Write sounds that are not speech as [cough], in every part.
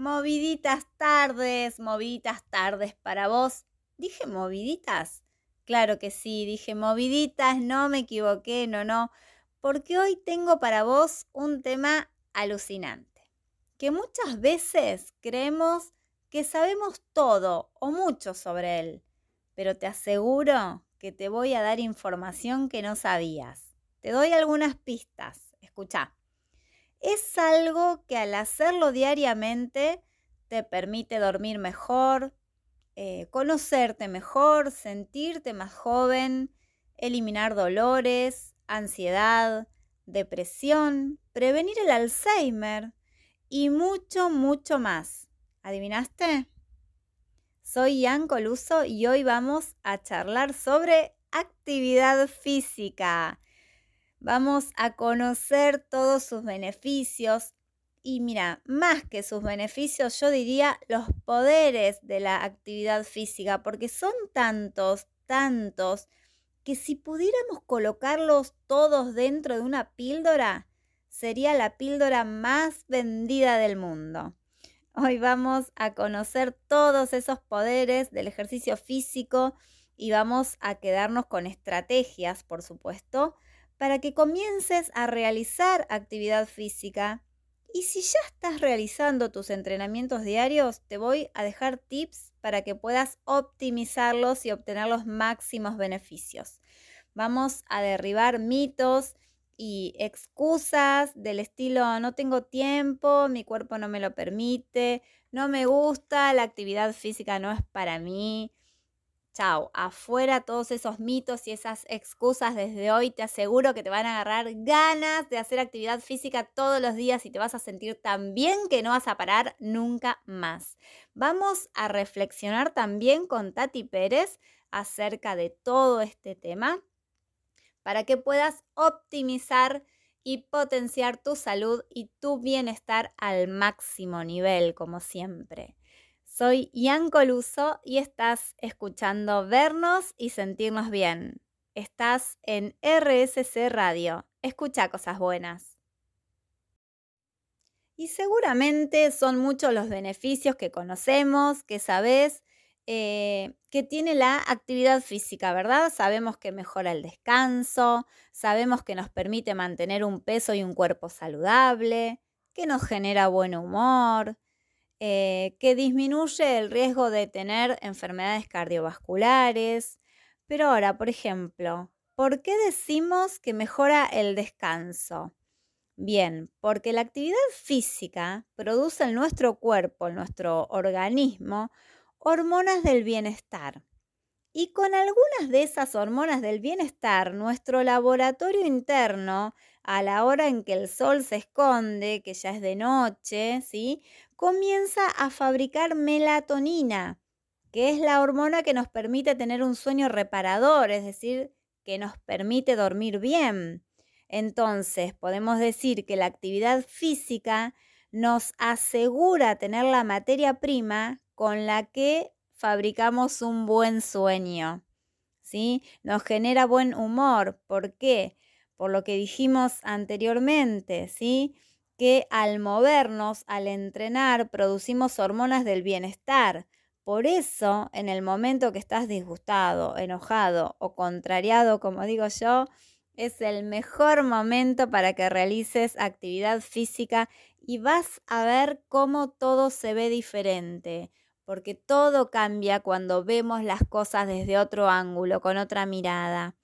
Moviditas tardes, moviditas tardes para vos. ¿Dije moviditas? Claro que sí, dije moviditas, no me equivoqué, no, no, porque hoy tengo para vos un tema alucinante, que muchas veces creemos que sabemos todo o mucho sobre él, pero te aseguro que te voy a dar información que no sabías. Te doy algunas pistas, escucha es algo que al hacerlo diariamente te permite dormir mejor, eh, conocerte mejor, sentirte más joven, eliminar dolores, ansiedad, depresión, prevenir el Alzheimer y mucho, mucho más. ¿Adivinaste? Soy Ian Coluso y hoy vamos a charlar sobre actividad física. Vamos a conocer todos sus beneficios y mira, más que sus beneficios, yo diría los poderes de la actividad física, porque son tantos, tantos, que si pudiéramos colocarlos todos dentro de una píldora, sería la píldora más vendida del mundo. Hoy vamos a conocer todos esos poderes del ejercicio físico y vamos a quedarnos con estrategias, por supuesto, para que comiences a realizar actividad física. Y si ya estás realizando tus entrenamientos diarios, te voy a dejar tips para que puedas optimizarlos y obtener los máximos beneficios. Vamos a derribar mitos y excusas del estilo no tengo tiempo, mi cuerpo no me lo permite, no me gusta, la actividad física no es para mí, Chao, afuera todos esos mitos y esas excusas desde hoy. Te aseguro que te van a agarrar ganas de hacer actividad física todos los días y te vas a sentir tan bien que no vas a parar nunca más. Vamos a reflexionar también con Tati Pérez acerca de todo este tema para que puedas optimizar y potenciar tu salud y tu bienestar al máximo nivel, como siempre. Soy Ian Coluso y estás escuchando Vernos y Sentirnos Bien. Estás en RSC Radio. Escucha cosas buenas. Y seguramente son muchos los beneficios que conocemos, que sabes, eh, que tiene la actividad física, ¿verdad? Sabemos que mejora el descanso, sabemos que nos permite mantener un peso y un cuerpo saludable, que nos genera buen humor, eh, que disminuye el riesgo de tener enfermedades cardiovasculares. Pero ahora, por ejemplo, ¿por qué decimos que mejora el descanso? Bien, porque la actividad física produce en nuestro cuerpo, en nuestro organismo, hormonas del bienestar. Y con algunas de esas hormonas del bienestar, nuestro laboratorio interno, a la hora en que el sol se esconde, que ya es de noche, ¿sí? comienza a fabricar melatonina, que es la hormona que nos permite tener un sueño reparador, es decir, que nos permite dormir bien. Entonces, podemos decir que la actividad física nos asegura tener la materia prima con la que fabricamos un buen sueño. ¿Sí? Nos genera buen humor. ¿Por qué? Por lo que dijimos anteriormente, ¿sí? que al movernos, al entrenar, producimos hormonas del bienestar. Por eso, en el momento que estás disgustado, enojado o contrariado, como digo yo, es el mejor momento para que realices actividad física y vas a ver cómo todo se ve diferente, porque todo cambia cuando vemos las cosas desde otro ángulo, con otra mirada.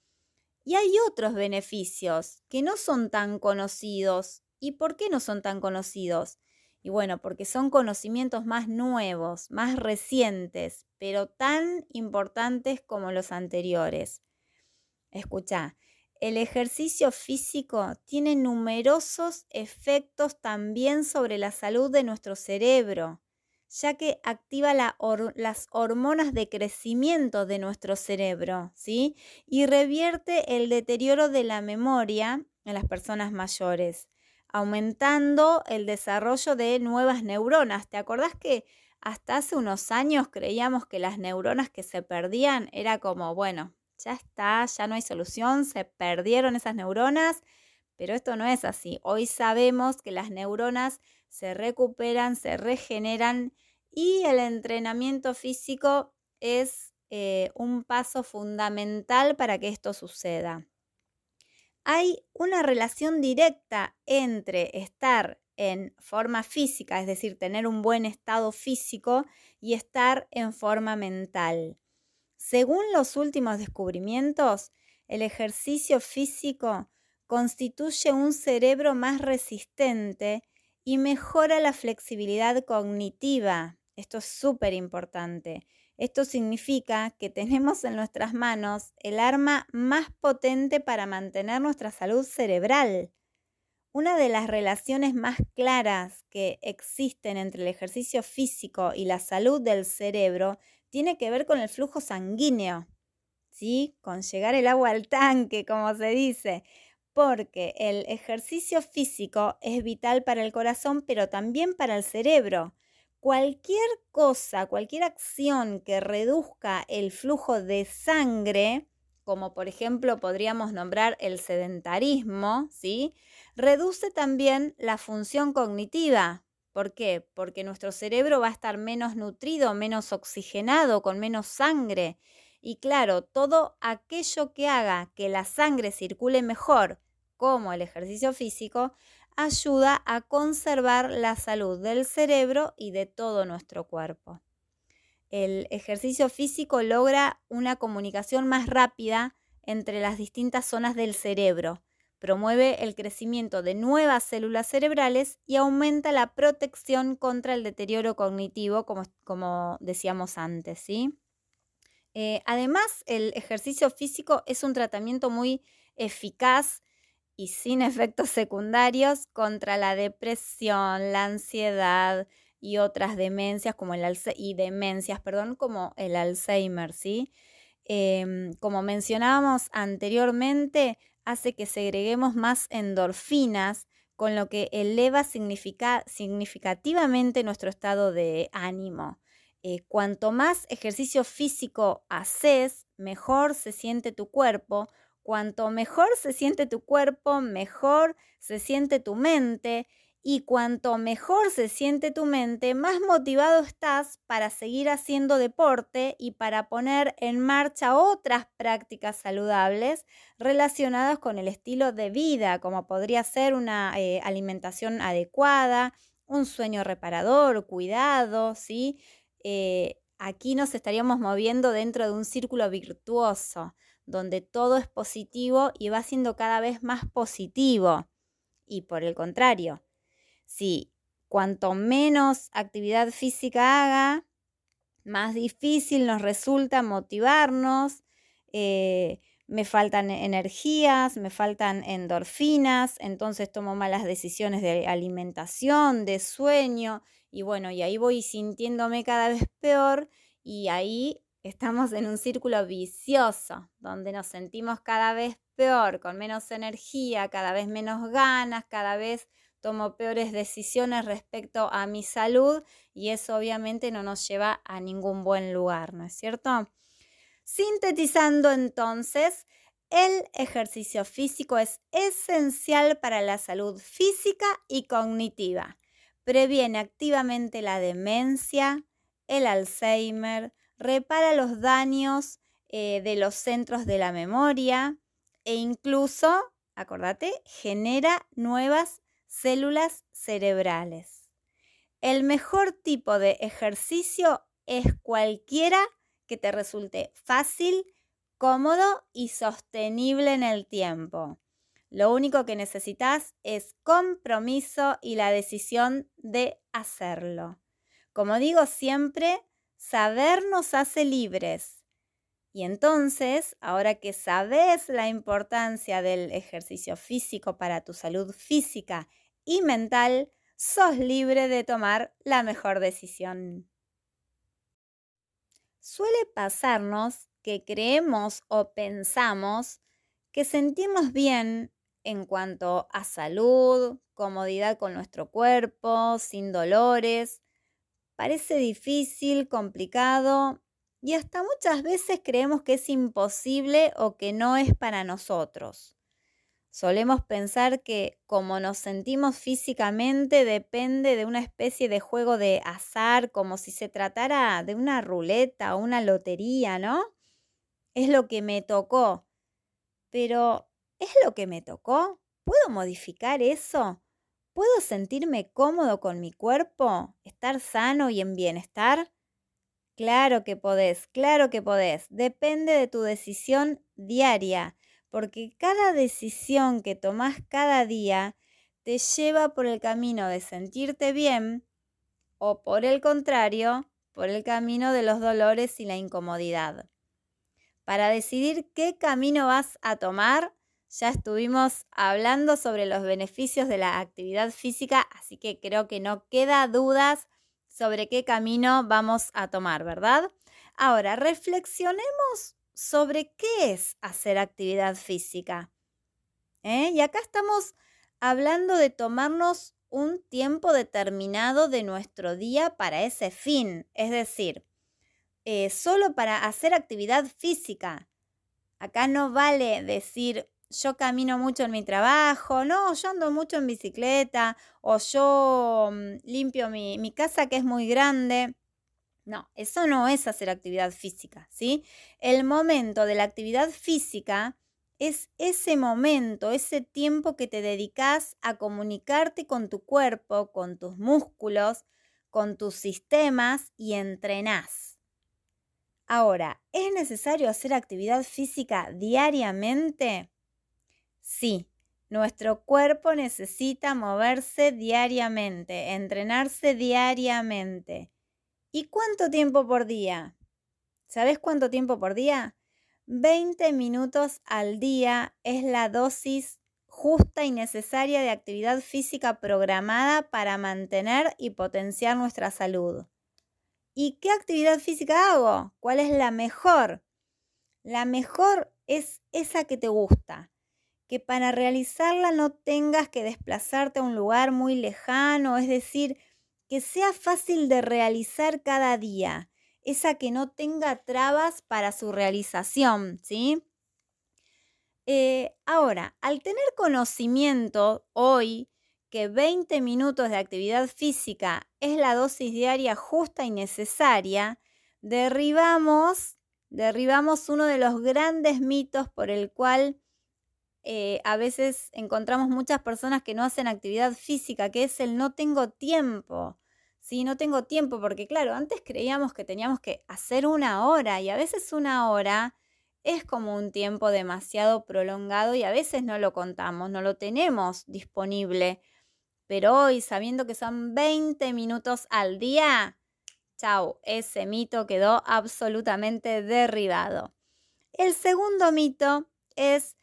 Y hay otros beneficios que no son tan conocidos ¿Y por qué no son tan conocidos? Y bueno, porque son conocimientos más nuevos, más recientes, pero tan importantes como los anteriores. Escucha, el ejercicio físico tiene numerosos efectos también sobre la salud de nuestro cerebro, ya que activa las hormonas de crecimiento de nuestro cerebro, ¿sí? Y revierte el deterioro de la memoria en las personas mayores aumentando el desarrollo de nuevas neuronas. ¿Te acordás que hasta hace unos años creíamos que las neuronas que se perdían era como, bueno, ya está, ya no hay solución, se perdieron esas neuronas, pero esto no es así. Hoy sabemos que las neuronas se recuperan, se regeneran y el entrenamiento físico es eh, un paso fundamental para que esto suceda. Hay una relación directa entre estar en forma física, es decir, tener un buen estado físico y estar en forma mental. Según los últimos descubrimientos, el ejercicio físico constituye un cerebro más resistente y mejora la flexibilidad cognitiva. Esto es súper importante. Esto significa que tenemos en nuestras manos el arma más potente para mantener nuestra salud cerebral. Una de las relaciones más claras que existen entre el ejercicio físico y la salud del cerebro tiene que ver con el flujo sanguíneo, ¿sí? Con llegar el agua al tanque, como se dice, porque el ejercicio físico es vital para el corazón, pero también para el cerebro. Cualquier cosa, cualquier acción que reduzca el flujo de sangre, como por ejemplo podríamos nombrar el sedentarismo, ¿sí? Reduce también la función cognitiva. ¿Por qué? Porque nuestro cerebro va a estar menos nutrido, menos oxigenado, con menos sangre. Y claro, todo aquello que haga que la sangre circule mejor, como el ejercicio físico, ayuda a conservar la salud del cerebro y de todo nuestro cuerpo. El ejercicio físico logra una comunicación más rápida entre las distintas zonas del cerebro, promueve el crecimiento de nuevas células cerebrales y aumenta la protección contra el deterioro cognitivo, como, decíamos antes. ¿sí? Eh, además, el ejercicio físico es un tratamiento muy eficaz y sin efectos secundarios contra la depresión, la ansiedad y otras demencias como el y demencias, perdón, como el Alzheimer, ¿sí? Em, como mencionábamos anteriormente, hace que segreguemos más endorfinas, con lo que eleva significativamente nuestro estado de ánimo. Eh, cuanto más ejercicio físico haces, mejor se siente tu cuerpo. Cuanto mejor se siente tu cuerpo, mejor se siente tu mente y cuanto mejor se siente tu mente, más motivado estás para seguir haciendo deporte y para poner en marcha otras prácticas saludables relacionadas con el estilo de vida, como podría ser una eh, alimentación adecuada, un sueño reparador, cuidado, ¿sí? Eh, aquí nos estaríamos moviendo dentro de un círculo virtuoso, donde todo es positivo y va siendo cada vez más positivo. Y por el contrario, si cuanto menos actividad física haga, más difícil nos resulta motivarnos, eh, me faltan energías, me faltan endorfinas, entonces tomo malas decisiones de alimentación, de sueño, y bueno, y ahí voy sintiéndome cada vez peor y ahí estamos en un círculo vicioso, donde nos sentimos cada vez peor, con menos energía, cada vez menos ganas, cada vez tomo peores decisiones respecto a mi salud y eso obviamente no nos lleva a ningún buen lugar, ¿no es cierto? Sintetizando entonces, el ejercicio físico es esencial para la salud física y cognitiva. Previene activamente la demencia, el Alzheimer, repara los daños eh, de los centros de la memoria e incluso, acordate, genera nuevas células cerebrales. El mejor tipo de ejercicio es cualquiera que te resulte fácil, cómodo y sostenible en el tiempo. Lo único que necesitas es compromiso y la decisión de hacerlo. Como digo siempre, saber nos hace libres. Y entonces, ahora que sabes la importancia del ejercicio físico para tu salud física y mental, sos libre de tomar la mejor decisión. Suele pasarnos que creemos o pensamos que sentimos bien en cuanto a salud, comodidad con nuestro cuerpo, sin dolores. Parece difícil, complicado y hasta muchas veces creemos que es imposible o que no es para nosotros. Solemos pensar que como nos sentimos físicamente depende de una especie de juego de azar, como si se tratara de una ruleta o una lotería, ¿no? Es lo que me tocó. Pero, ¿es lo que me tocó? ¿Puedo modificar eso? ¿Puedo sentirme cómodo con mi cuerpo? ¿Estar sano y en bienestar? Claro que podés, claro que podés. Depende de tu decisión diaria porque cada decisión que tomas cada día te lleva por el camino de sentirte bien o por el contrario, por el camino de los dolores y la incomodidad. Para decidir qué camino vas a tomar, ya estuvimos hablando sobre los beneficios de la actividad física, así que creo que no queda dudas sobre qué camino vamos a tomar, ¿verdad? Ahora, reflexionemos sobre qué es hacer actividad física. ¿eh? Y acá estamos hablando de tomarnos un tiempo determinado de nuestro día para ese fin, es decir, eh, solo para hacer actividad física. Acá no vale decir yo camino mucho en mi trabajo, no, yo ando mucho en bicicleta o yo mm, limpio mi, mi casa que es muy grande. No, eso no es hacer actividad física, ¿sí? El momento de la actividad física es ese momento, ese tiempo que te dedicas a comunicarte con tu cuerpo, con tus músculos, con tus sistemas y entrenás. Ahora, ¿es necesario hacer actividad física diariamente? Sí, nuestro cuerpo necesita moverse diariamente, entrenarse diariamente. ¿Y cuánto tiempo por día? ¿Sabes cuánto tiempo por día? 20 minutos al día es la dosis justa y necesaria de actividad física programada para mantener y potenciar nuestra salud. ¿Y qué actividad física hago? ¿Cuál es la mejor? La mejor es esa que te gusta, que para realizarla no tengas que desplazarte a un lugar muy lejano, es decir, que sea fácil de realizar cada día, esa que no tenga trabas para su realización, ¿sí? Eh, ahora, al tener conocimiento hoy que 20 minutos de actividad física es la dosis diaria justa y necesaria, derribamos, derribamos uno de los grandes mitos por el cual eh, a veces encontramos muchas personas que no hacen actividad física, que es el no tengo tiempo. Sí, no tengo tiempo porque claro, antes creíamos que teníamos que hacer una hora y a veces una hora es como un tiempo demasiado prolongado y a veces no lo contamos, no lo tenemos disponible. Pero hoy, sabiendo que son 20 minutos al día, chau, ese mito quedó absolutamente derribado. El segundo mito es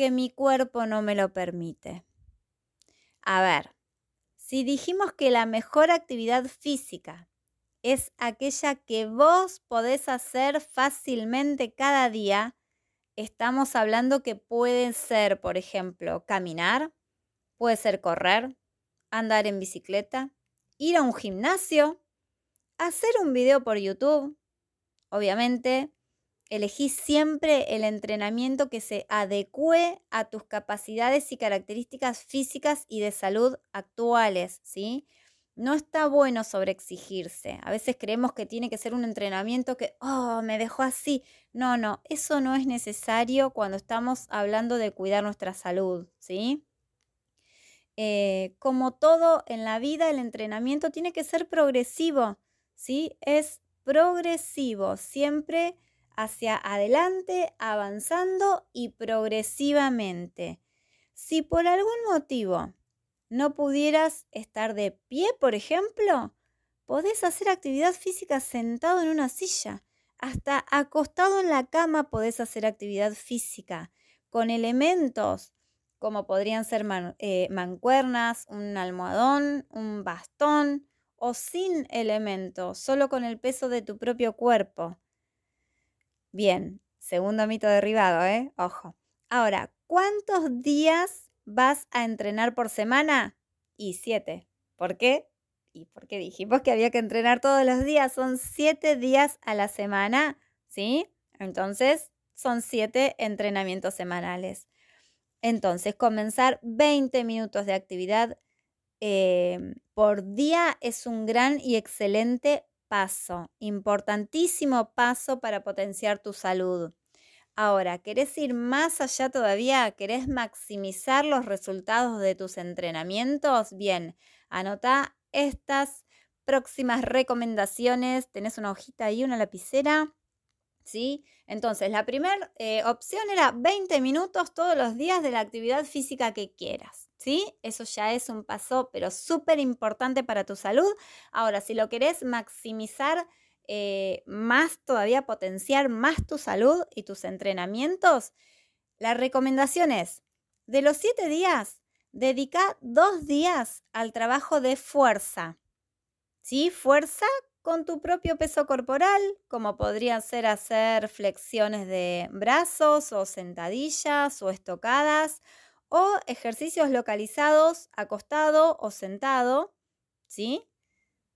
que mi cuerpo no me lo permite. A ver, si dijimos que la mejor actividad física es aquella que vos podés hacer fácilmente cada día, estamos hablando que puede ser, por ejemplo, caminar, puede ser correr, andar en bicicleta, ir a un gimnasio, hacer un video por YouTube, obviamente Elegí siempre el entrenamiento que se adecue a tus capacidades y características físicas y de salud actuales, ¿sí? No está bueno sobreexigirse. A veces creemos que tiene que ser un entrenamiento que, oh, me dejó así. No, no, eso no es necesario cuando estamos hablando de cuidar nuestra salud, ¿sí? Eh, como todo en la vida, el entrenamiento tiene que ser progresivo, ¿sí? Es progresivo, siempre hacia adelante, avanzando y progresivamente. Si por algún motivo no pudieras estar de pie, por ejemplo, podés hacer actividad física sentado en una silla. Hasta acostado en la cama podés hacer actividad física con elementos como podrían ser eh, mancuernas, un almohadón, un bastón o sin elementos, solo con el peso de tu propio cuerpo. Bien, segundo mito derribado, ¿eh? Ojo. Ahora, ¿cuántos días vas a entrenar por semana? Y siete. ¿Por qué? Y porque dijimos que había que entrenar todos los días. Son siete días a la semana, ¿sí? Entonces, son siete entrenamientos semanales. Entonces, comenzar 20 minutos de actividad em, por día es un gran y excelente paso, importantísimo paso para potenciar tu salud. Ahora, ¿querés ir más allá todavía? ¿Querés maximizar los resultados de tus entrenamientos? Bien, anota estas próximas recomendaciones. Tenés una hojita ahí, una lapicera. ¿Sí? Entonces, la primera eh, opción era 20 minutos todos los días de la actividad física que quieras. ¿Sí? Eso ya es un paso, pero súper importante para tu salud. Ahora, si lo querés maximizar, eh, más todavía potenciar más tu salud y tus entrenamientos, la recomendación es, de los siete días, dedica dos días al trabajo de fuerza. ¿Sí? Fuerza con tu propio peso corporal, como podrían ser hacer flexiones de brazos o sentadillas o estocadas o ejercicios localizados acostado o sentado, ¿sí?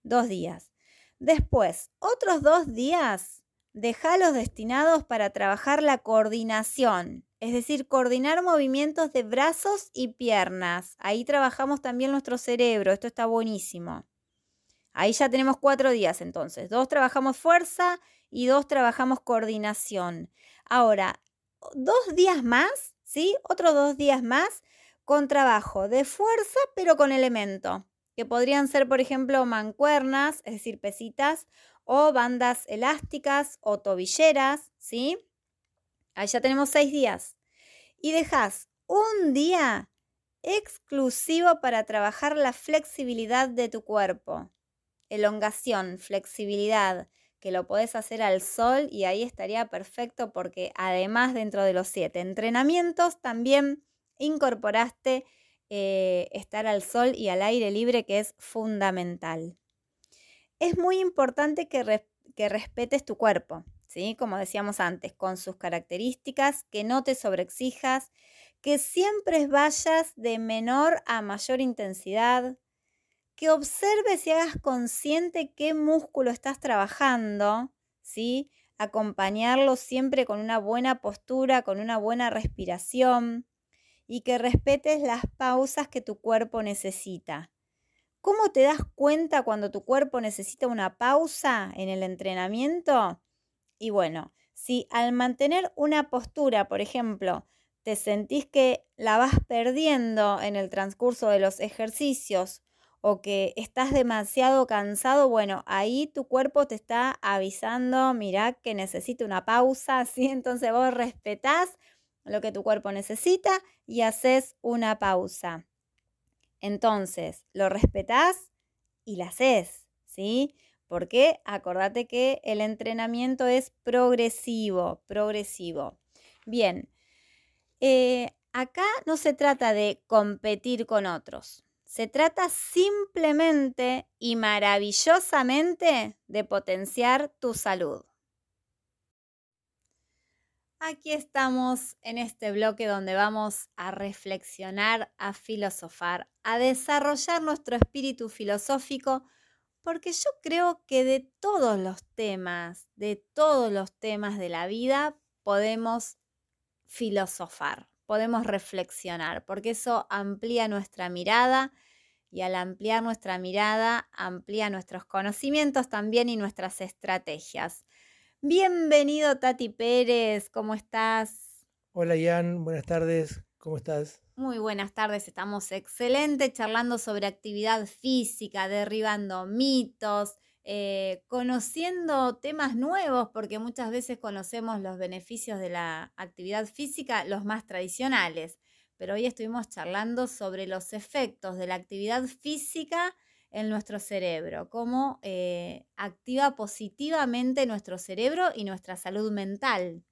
Dos días. Después, otros dos días, los destinados para trabajar la coordinación, es decir, coordinar movimientos de brazos y piernas. Ahí trabajamos también nuestro cerebro, esto está buenísimo. Ahí ya tenemos cuatro días entonces. Dos trabajamos fuerza y dos trabajamos coordinación. Ahora, dos días más, ¿sí? Otros dos días más con trabajo de fuerza, pero con elemento que podrían ser, por ejemplo, mancuernas, es decir, pesitas, o bandas elásticas o tobilleras, ¿sí? Ahí ya tenemos seis días. Y dejas un día exclusivo para trabajar la flexibilidad de tu cuerpo. Elongación, flexibilidad, que lo podés hacer al sol y ahí estaría perfecto porque además dentro de los siete entrenamientos también incorporaste eh, estar al sol y al aire libre, que es fundamental. Es muy importante que, que respetes tu cuerpo, ¿sí? como decíamos antes, con sus características, que no te sobreexijas, que siempre vayas de menor a mayor intensidad, que observes y hagas consciente qué músculo estás trabajando, ¿sí? Acompañarlo siempre con una buena postura, con una buena respiración y que respetes las pausas que tu cuerpo necesita. ¿Cómo te das cuenta cuando tu cuerpo necesita una pausa en el entrenamiento? Y bueno, si al mantener una postura, por ejemplo, te sentís que la vas perdiendo en el transcurso de los ejercicios o que estás demasiado cansado, bueno, ahí tu cuerpo te está avisando, mira que necesita una pausa, [laughs] ¿sí? Entonces vos respetás lo que tu cuerpo necesita y haces una pausa. Entonces, lo respetás y la haces, ¿sí? Porque acordate que el entrenamiento es progresivo, progresivo. Bien, eh, acá no se trata de competir con otros. Se trata simplemente y maravillosamente de potenciar tu salud. Aquí estamos en este bloque donde vamos a reflexionar, a filosofar, a desarrollar nuestro espíritu filosófico, porque yo creo que de todos los temas, de todos los temas de la vida, podemos filosofar, podemos reflexionar, porque eso amplía nuestra mirada y al ampliar nuestra mirada, amplía nuestros conocimientos también y nuestras estrategias. Bienvenido Tati Pérez, ¿cómo estás? Hola Ian, buenas tardes, ¿cómo estás? Muy buenas tardes, estamos excelentes charlando sobre actividad física, derribando mitos, eh, conociendo temas nuevos, porque muchas veces conocemos los beneficios de la actividad física, los más tradicionales, pero hoy estuvimos charlando sobre los efectos de la actividad física en nuestro cerebro, cómo eh, activa positivamente nuestro cerebro y nuestra salud mental.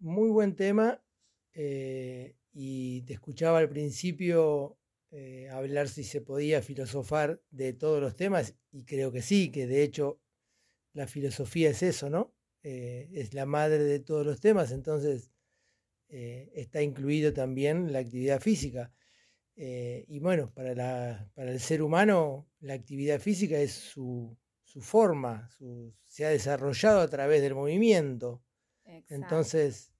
Muy buen tema. Eh, y te escuchaba al principio eh, hablar si se podía filosofar de todos los temas, y creo que sí, que de hecho la filosofía es eso, ¿no? es la madre de todos los temas, entonces está incluido también la actividad física. Eh, y bueno, para, el ser humano la actividad física es su, forma, se ha desarrollado a través del movimiento. Entonces,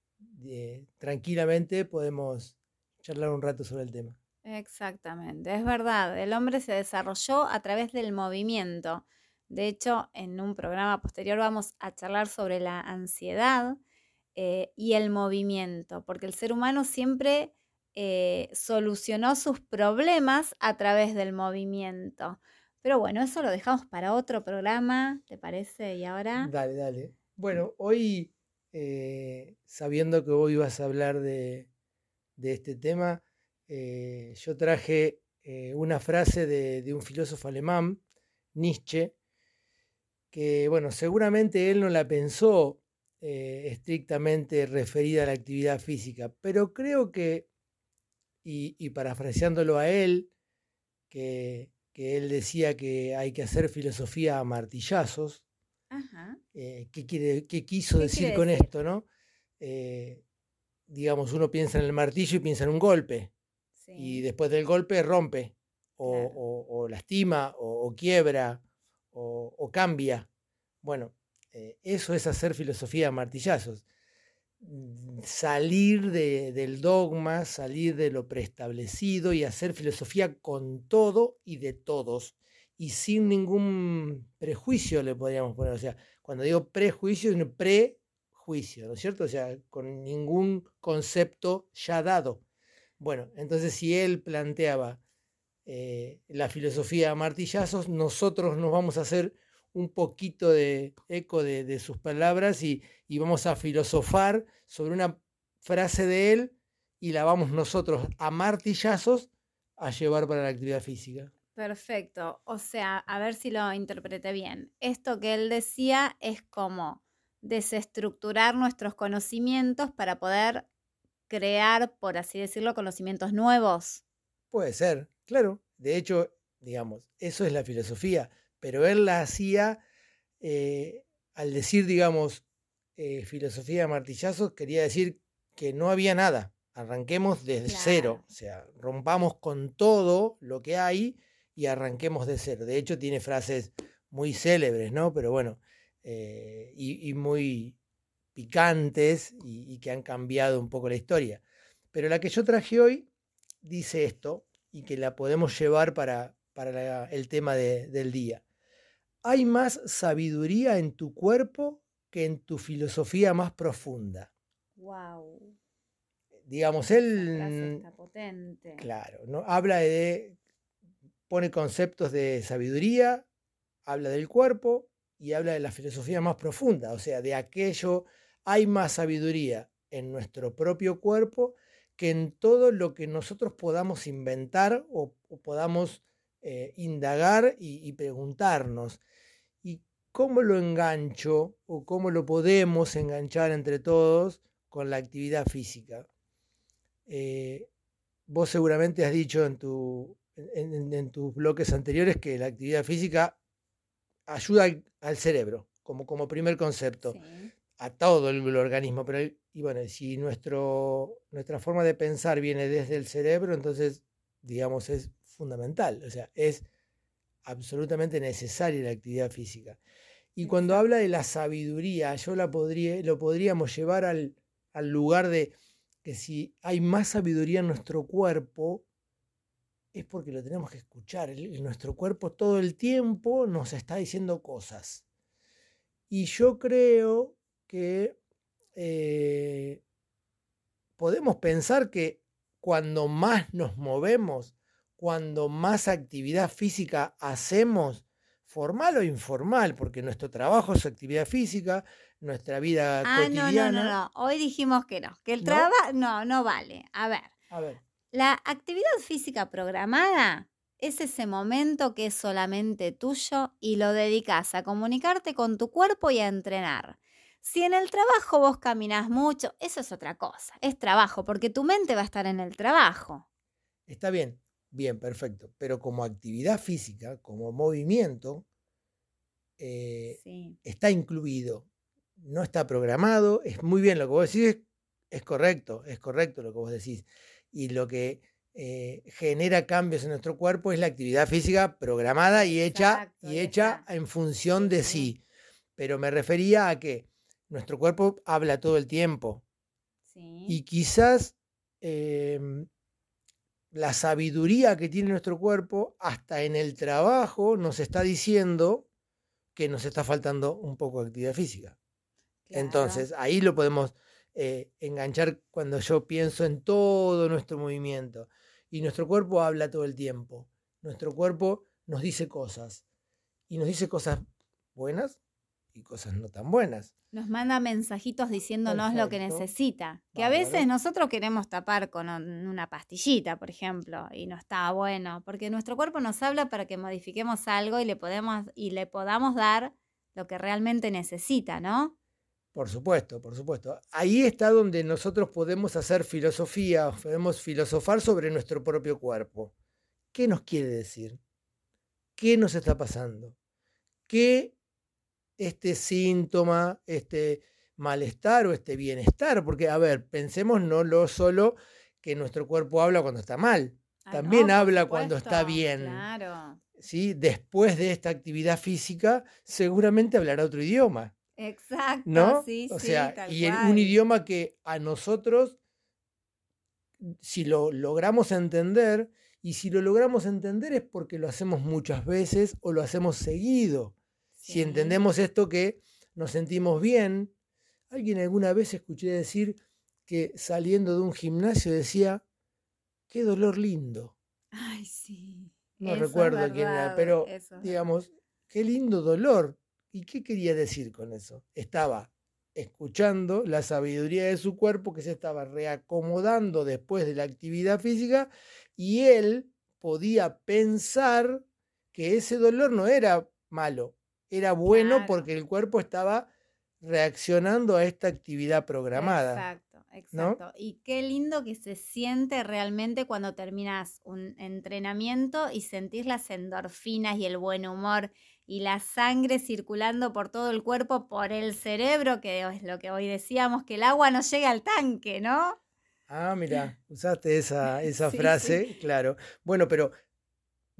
eh, tranquilamente podemos charlar un rato sobre el tema. Exactamente, es verdad, el hombre se desarrolló a través del movimiento. De hecho, en un programa posterior vamos a charlar sobre la ansiedad eh, y el movimiento, porque el ser humano siempre eh, solucionó sus problemas a través del movimiento. Pero bueno, eso lo dejamos para otro programa, ¿te parece? Y ahora... Dale, dale. Bueno, hoy, eh, sabiendo que hoy vas a hablar de, este tema, yo traje una frase de, un filósofo alemán, Nietzsche, que, bueno, seguramente él no la pensó estrictamente referida a la actividad física, pero creo que, y, y parafraseándolo a él, que que él decía que hay que hacer filosofía a martillazos. Eh, ¿qué, quiere, ¿Qué quiso decir con esto? ¿no? Eh, digamos, uno piensa en el martillo y piensa en un golpe. Y después del golpe rompe, o, lastima, o, quiebra, o, cambia. Bueno, eh, eso es hacer filosofía a martillazos. Mm, salir del dogma, salir de lo preestablecido y hacer filosofía con todo y de todos y sin ningún prejuicio le podríamos poner. O sea, cuando digo prejuicio, es un prejuicio, ¿no es cierto? O sea, con ningún concepto ya dado. Bueno, entonces si él planteaba eh, la filosofía a martillazos, nosotros nos vamos a hacer un poquito de eco de, sus palabras y, vamos a filosofar sobre una frase de él y la vamos nosotros a martillazos a llevar para la actividad física. Perfecto. O sea, a ver si lo interpreté bien. Esto que él decía es como desestructurar nuestros conocimientos para poder crear, por así decirlo, conocimientos nuevos. Puede ser, claro. De hecho, digamos, eso es la filosofía pero él la hacía eh, al decir, digamos, eh, filosofía de martillazos, quería decir que no había nada, arranquemos desde cero, o sea, rompamos con todo lo que hay y arranquemos de cero. De hecho, tiene frases muy célebres, ¿no? Pero bueno, eh, y, muy picantes y, que han cambiado un poco la historia. Pero la que yo traje hoy dice esto y que la podemos llevar para, para el tema del día hay más sabiduría en tu cuerpo que en tu filosofía más profunda. Wow. Digamos, él. Está potente. Claro, ¿no? Habla de. pone conceptos de sabiduría, habla del cuerpo y habla de la filosofía más profunda, o sea, de aquello. Hay más sabiduría en nuestro propio cuerpo que en todo lo que nosotros podamos inventar o, podamos eh, indagar y preguntarnos. ¿Cómo lo engancho o cómo lo podemos enganchar entre todos con la actividad física? Eh, vos seguramente has dicho en, tu, en, tus bloques anteriores que la actividad física ayuda al, cerebro, como, como primer concepto, a todo el, organismo. Pero, y bueno, si nuestro, nuestra forma de pensar viene desde el cerebro, entonces, digamos, es fundamental. O sea, es absolutamente necesaria la actividad física. Y cuando habla de la sabiduría, yo la podría, lo podríamos llevar al, lugar de que si hay más sabiduría en nuestro cuerpo, es porque lo tenemos que escuchar. nuestro cuerpo todo el tiempo nos está diciendo cosas. Y yo creo que eh, podemos pensar que cuando más nos movemos, cuando más actividad física hacemos, formal o informal, porque nuestro trabajo es actividad física, nuestra vida ah, cotidiana. No, no, no, Hoy dijimos que no, que el trabajo no, no vale. A ver. A ver. La actividad física programada es ese momento que es solamente tuyo y lo dedicas a comunicarte con tu cuerpo y a entrenar. Si en el trabajo vos caminas mucho, eso es otra cosa. Es trabajo, porque tu mente va a estar en el trabajo. Está bien. Bien, perfecto. Pero como actividad física, como movimiento, eh, está incluido. No está programado. Es muy bien lo que vos decís. Es, correcto, es correcto lo que vos decís. Y lo que eh, genera cambios en nuestro cuerpo es la actividad física programada y hecha, y hecha en función de sí. Pero me refería a que nuestro cuerpo habla todo el tiempo. Y quizás em, la sabiduría que tiene nuestro cuerpo, hasta en el trabajo nos está diciendo que nos está faltando un poco de actividad física. Entonces, ahí lo podemos eh, enganchar cuando yo pienso en todo nuestro movimiento. Y nuestro cuerpo habla todo el tiempo. Nuestro cuerpo nos dice cosas. Y nos dice cosas buenas y cosas no tan buenas. Nos manda mensajitos diciéndonos lo que necesita. Que a veces nosotros queremos tapar con una pastillita, por ejemplo, y no está bueno, porque nuestro cuerpo nos habla para que modifiquemos algo y le podemos y le podamos dar lo que realmente necesita, ¿no? Por supuesto, por supuesto. Ahí está donde nosotros podemos hacer filosofía, podemos filosofar sobre nuestro propio cuerpo. ¿Qué nos quiere decir? ¿Qué nos está pasando? ¿Qué este síntoma, este malestar o este bienestar? Porque, a ver, pensemos no lo solo que nuestro cuerpo habla cuando está mal, ah, también habla cuando está bien. Claro. ¿sí? Después de esta actividad física, seguramente hablará otro idioma. Exacto. ¿No? Sí, o sea, y un idioma que a nosotros, si lo logramos entender, y si lo logramos entender es porque lo hacemos muchas veces o lo hacemos seguido. Si entendemos esto que nos sentimos bien, alguien alguna vez escuché decir que saliendo de un gimnasio decía, qué dolor lindo. Ay, sí. No recuerdo quién era, pero digamos, qué lindo dolor. ¿Y qué quería decir con eso? Estaba escuchando la sabiduría de su cuerpo que se estaba reacomodando después de la actividad física y él podía pensar que ese dolor no era malo, era bueno porque el cuerpo estaba reaccionando a esta actividad programada. Exacto, exacto. Y qué lindo que se siente realmente cuando terminas un entrenamiento y sentís las endorfinas y el buen humor y la sangre circulando por todo el cuerpo, por el cerebro, que es lo que hoy decíamos, que el agua no llega al tanque, ¿no? Ah, mira, [laughs] usaste esa, esa frase, claro. Bueno, pero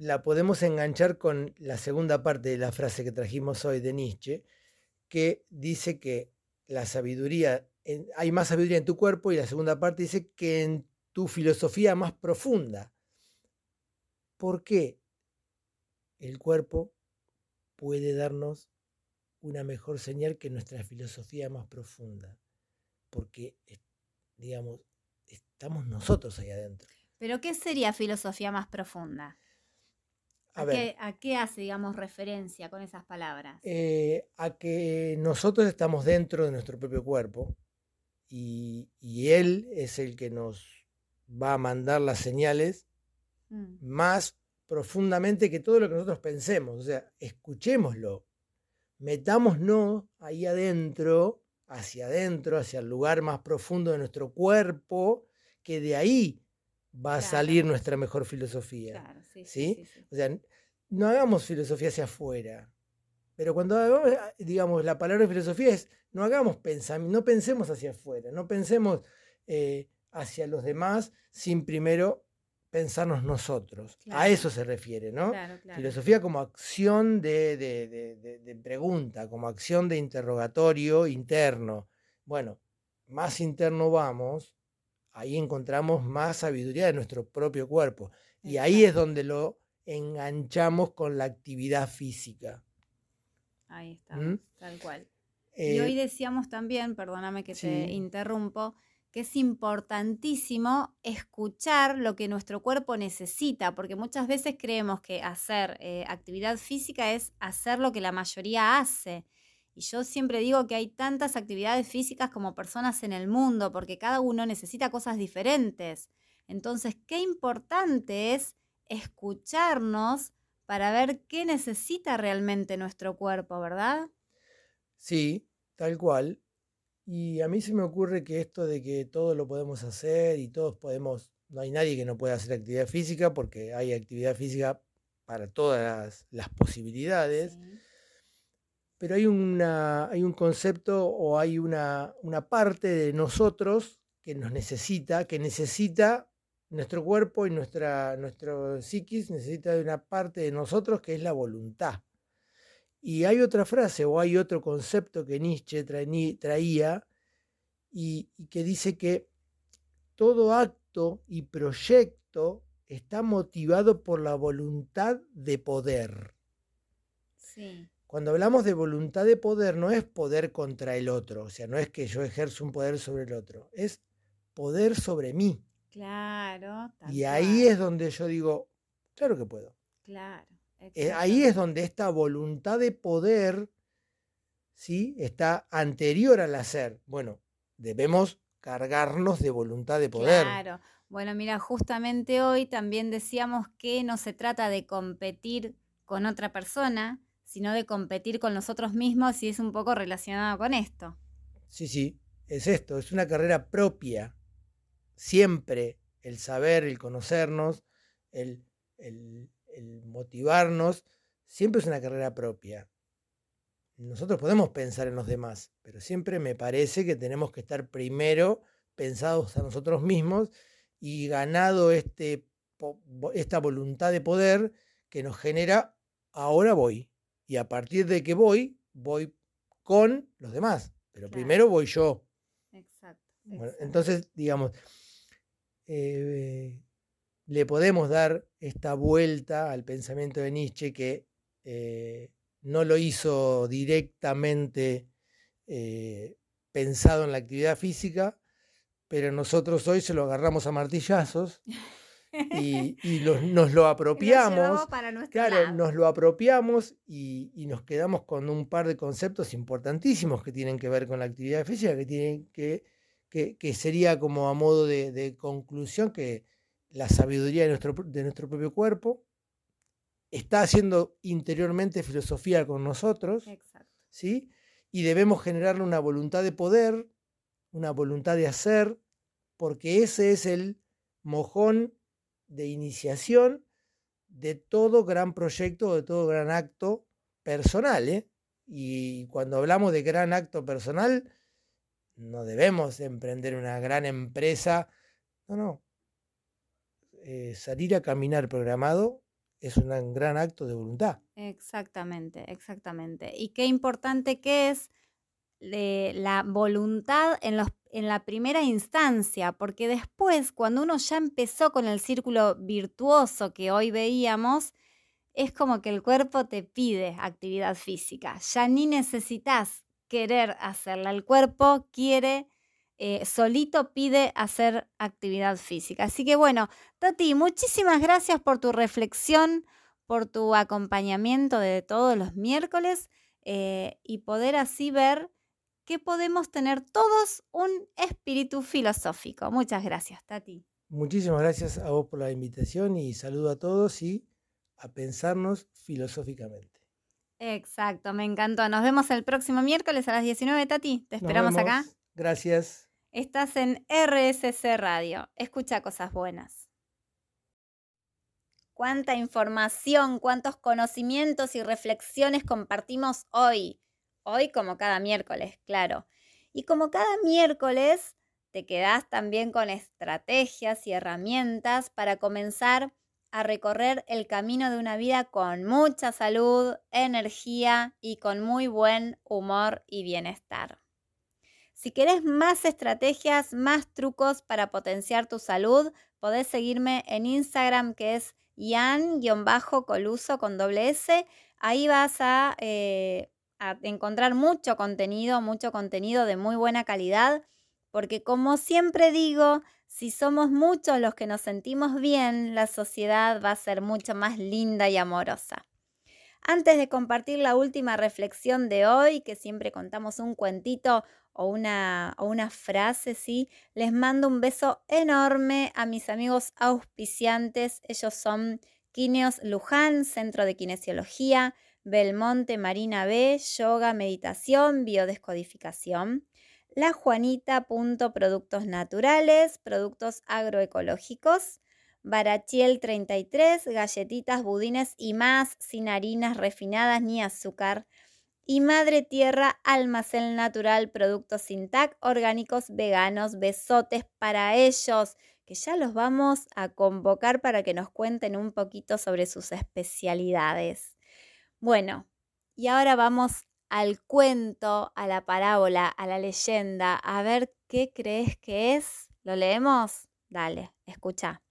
la podemos enganchar con la segunda parte de la frase que trajimos hoy de Nietzsche, que dice que la sabiduría, hay más sabiduría en tu cuerpo y la segunda parte dice que en tu filosofía más profunda. ¿Por qué el cuerpo puede darnos una mejor señal que nuestra filosofía más profunda? Porque, digamos, estamos nosotros ahí adentro. ¿Pero qué sería filosofía más profunda? ¿A, qué, hace, digamos, referencia con esas palabras? Eh, a que nosotros estamos dentro de nuestro propio cuerpo y, Él es el que nos va a mandar las señales mm. más profundamente que todo lo que nosotros pensemos. O sea, escuchémoslo, metámonos ahí adentro, hacia adentro, hacia el lugar más profundo de nuestro cuerpo, que de ahí va a salir nuestra mejor filosofía. Claro, sí, sí, O sea, no hagamos filosofía hacia afuera. Pero cuando hagamos, ah, digamos, la palabra filosofía es, no hagamos pensamiento, no pensemos hacia afuera, no pensemos eh, hacia los demás sin primero pensarnos nosotros. A eso se refiere, ¿no? Filosofía como acción de, de, pregunta, como acción de interrogatorio interno. Bueno, más interno vamos, ahí encontramos más sabiduría de nuestro propio cuerpo. Y ahí es donde lo enganchamos con la actividad física. Ahí está, ¿Mm? tal cual. y hoy eh, decíamos también, perdóname que te interrumpo, que es importantísimo escuchar lo que nuestro cuerpo necesita, porque muchas veces creemos que hacer eh, actividad física es hacer lo que la mayoría hace. Y yo siempre digo que hay tantas actividades físicas como personas en el mundo, porque cada uno necesita cosas diferentes. Entonces, qué importante es escucharnos para ver qué necesita realmente nuestro cuerpo, ¿verdad? Sí, tal cual. Y a mí se me ocurre que esto de que todos lo podemos hacer y todos podemos, no hay nadie que no pueda hacer actividad física porque hay actividad física para todas las, posibilidades pero hay, una, hay un concepto o hay una, una parte de nosotros que nos necesita, que necesita nuestro cuerpo y nuestra nuestro psiquis necesita de una parte de nosotros que es la voluntad. Y hay otra frase o hay otro concepto que Nietzsche traía y, y, que dice que todo acto y proyecto está motivado por la voluntad de poder. Sí. Cuando hablamos de voluntad de poder, no es poder contra el otro, o sea, no es que yo ejerzo un poder sobre el otro, es poder sobre mí. Claro. Y ahí es donde yo digo, claro que puedo. Claro. Eh, ahí es donde esta voluntad de poder, ¿sí? Está anterior al hacer. Bueno, debemos cargarnos de voluntad de poder. Claro. Bueno, mira, justamente hoy también decíamos que no se trata de competir con otra persona, sino de competir con nosotros mismos y es un poco relacionado con esto. Sí, sí, es esto, es una carrera propia. Siempre el saber, el conocernos, el, el, motivarnos, siempre es una carrera propia. Nosotros podemos pensar en los demás, pero siempre me parece que tenemos que estar primero pensados a nosotros mismos y ganado este, esta voluntad de poder que nos genera, ahora voy, y a partir de que voy, voy con los demás. Pero primero voy yo. Exacto. entonces, digamos, eh, le podemos dar esta vuelta al pensamiento de Nietzsche que eh, no lo hizo directamente eh, pensado en la actividad física, pero nosotros hoy se lo agarramos a martillazos [laughs] y, [laughs] nos lo apropiamos. claro, nos lo apropiamos y, nos quedamos con un par de conceptos importantísimos que tienen que ver con la actividad física, que tienen que, que, sería como a modo de, conclusión que la sabiduría de nuestro, de nuestro propio cuerpo está haciendo interiormente filosofía con nosotros, ¿sí? Y debemos generarle una voluntad de poder, una voluntad de hacer, porque ese es el mojón de iniciación de todo gran proyecto, de todo gran acto personal. ¿eh? Y cuando hablamos de gran acto personal, no debemos emprender una gran empresa. No, no. Eh, salir a caminar programado es un gran acto de voluntad. Exactamente, exactamente. Y qué importante que es de la voluntad en, los, en la primera instancia, porque después, cuando uno ya empezó con el círculo virtuoso que hoy veíamos, es como que el cuerpo te pide actividad física. Ya ni necesitas querer hacerla. El cuerpo quiere, eh, solito pide hacer actividad física. Así que bueno, Tati, muchísimas gracias por tu reflexión, por tu acompañamiento de todos los miércoles eh, y poder así ver que podemos tener todos un espíritu filosófico. Muchas gracias, Tati. Muchísimas gracias a vos por la invitación y saludo a todos y a pensarnos filosóficamente. Exacto, me encantó. Nos vemos el próximo miércoles a las 19, Tati. Te esperamos acá. Gracias. Estás en RSC Radio. Escucha cosas buenas. Cuánta información, cuántos conocimientos y reflexiones compartimos hoy. Hoy como cada miércoles, claro. Y como cada miércoles, te quedás también con estrategias y herramientas para comenzar a recorrer el camino de una vida con mucha salud, energía y con muy buen humor y bienestar. Si querés más estrategias, más trucos para potenciar tu salud, podés seguirme en Instagram que es yan-coluso con doble S. Ahí vas a eh, a encontrar mucho contenido, mucho contenido de muy buena calidad, porque como siempre digo, si somos muchos los que nos sentimos bien, la sociedad va a ser mucho más linda y amorosa. Antes de compartir la última reflexión de hoy, que siempre contamos un cuentito o una, o una frase, ¿sí? les mando un beso enorme a mis amigos auspiciantes. Ellos son Kineos Luján, Centro de Kinesiología, Belmonte Marina B, Yoga, Meditación, Biodescodificación. La Juanita. Productos naturales, productos agroecológicos. Barachiel 33, galletitas, budines y más, sin harinas refinadas ni azúcar. Y Madre Tierra, almacén natural, productos sin TAC, orgánicos, veganos, besotes para ellos, que ya los vamos a convocar para que nos cuenten un poquito sobre sus especialidades. Bueno, y ahora vamos al cuento, a la parábola, a la leyenda, a ver qué crees que es. ¿Lo leemos? Dale, escucha.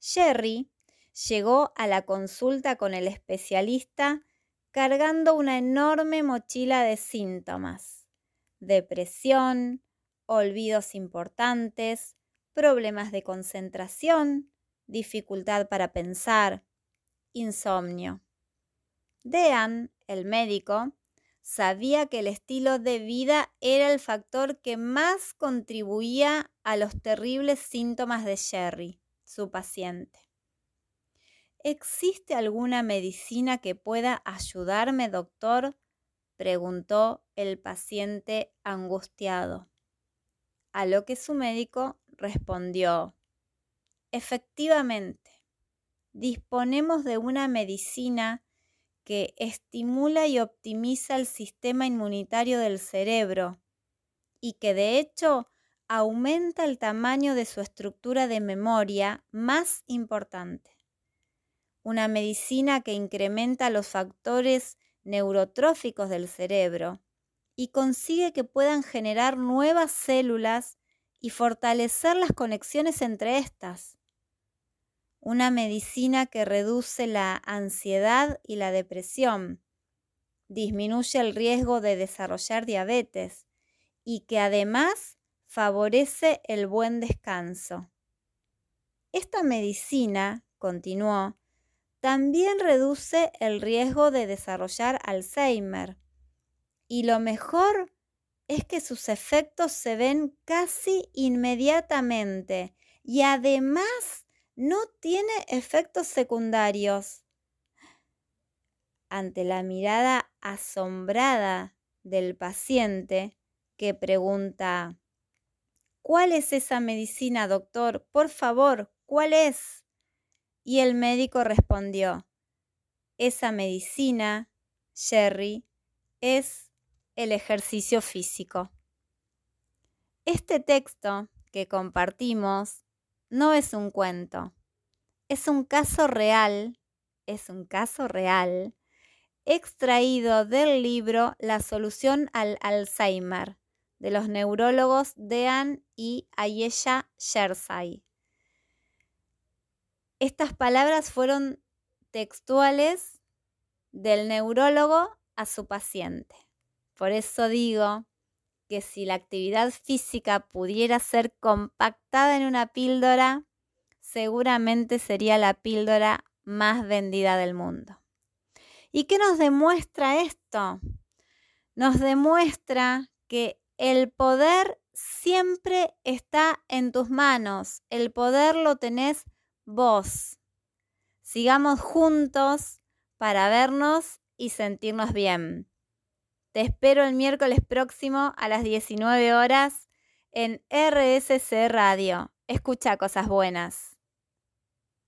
Jerry llegó a la consulta con el especialista cargando una enorme mochila de síntomas. Depresión, olvidos importantes, problemas de concentración, dificultad para pensar, insomnio. Dean, el médico, sabía que el estilo de vida era el factor que más contribuía a los terribles síntomas de Sherry, su paciente. ¿Existe alguna medicina que pueda ayudarme, doctor? preguntó el paciente angustiado. A lo que su médico respondió, efectivamente, disponemos de una medicina que estimula y optimiza el sistema inmunitario del cerebro y que de hecho aumenta el tamaño de su estructura de memoria más importante. Una medicina que incrementa los factores neurotróficos del cerebro y consigue que puedan generar nuevas células y fortalecer las conexiones entre estas una medicina que reduce la ansiedad y la depresión, disminuye el riesgo de desarrollar diabetes y que además favorece el buen descanso. Esta medicina, continuó, también reduce el riesgo de desarrollar Alzheimer y lo mejor es que sus efectos se ven casi inmediatamente y además no tiene efectos secundarios. Ante la mirada asombrada del paciente que pregunta, ¿cuál es esa medicina, doctor? Por favor, ¿cuál es? Y el médico respondió, esa medicina, Sherry, es el ejercicio físico. Este texto que compartimos no es un cuento, es un caso real, es un caso real, extraído del libro La solución al Alzheimer de los neurólogos Dean y Ayesha Shersai. Estas palabras fueron textuales del neurólogo a su paciente. Por eso digo que si la actividad física pudiera ser compactada en una píldora, seguramente sería la píldora más vendida del mundo. ¿Y qué nos demuestra esto? Nos demuestra que el poder siempre está en tus manos, el poder lo tenés vos. Sigamos juntos para vernos y sentirnos bien. Te espero el miércoles próximo a las 19 horas en RSC Radio. Escucha cosas buenas.